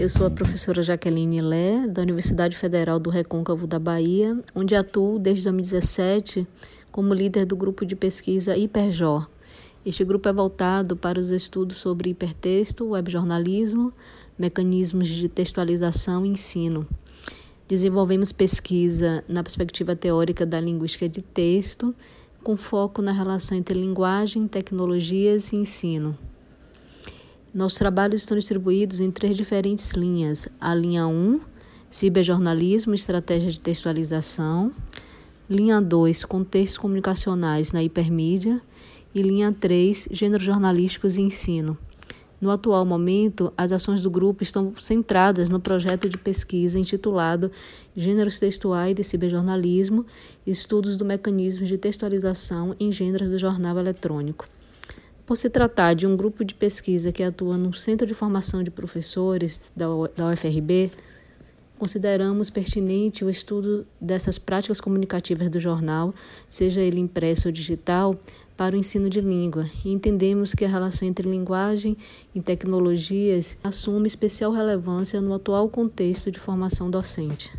Eu sou a professora Jaqueline Lé, da Universidade Federal do Recôncavo da Bahia, onde atuo desde 2017 como líder do grupo de pesquisa Hiperjor. Este grupo é voltado para os estudos sobre hipertexto, webjornalismo, mecanismos de textualização e ensino. Desenvolvemos pesquisa na perspectiva teórica da linguística de texto, com foco na relação entre linguagem, tecnologias e ensino. Nossos trabalhos estão distribuídos em três diferentes linhas. A linha 1, ciberjornalismo, estratégia de textualização. Linha 2, contextos comunicacionais na hipermídia. E linha 3, gêneros jornalísticos e ensino. No atual momento, as ações do grupo estão centradas no projeto de pesquisa intitulado Gêneros Textuais de Ciberjornalismo Estudos do Mecanismo de Textualização em Gêneros do Jornal Eletrônico. Por se tratar de um grupo de pesquisa que atua no Centro de Formação de Professores da UFRB, consideramos pertinente o estudo dessas práticas comunicativas do jornal, seja ele impresso ou digital, para o ensino de língua e entendemos que a relação entre linguagem e tecnologias assume especial relevância no atual contexto de formação docente.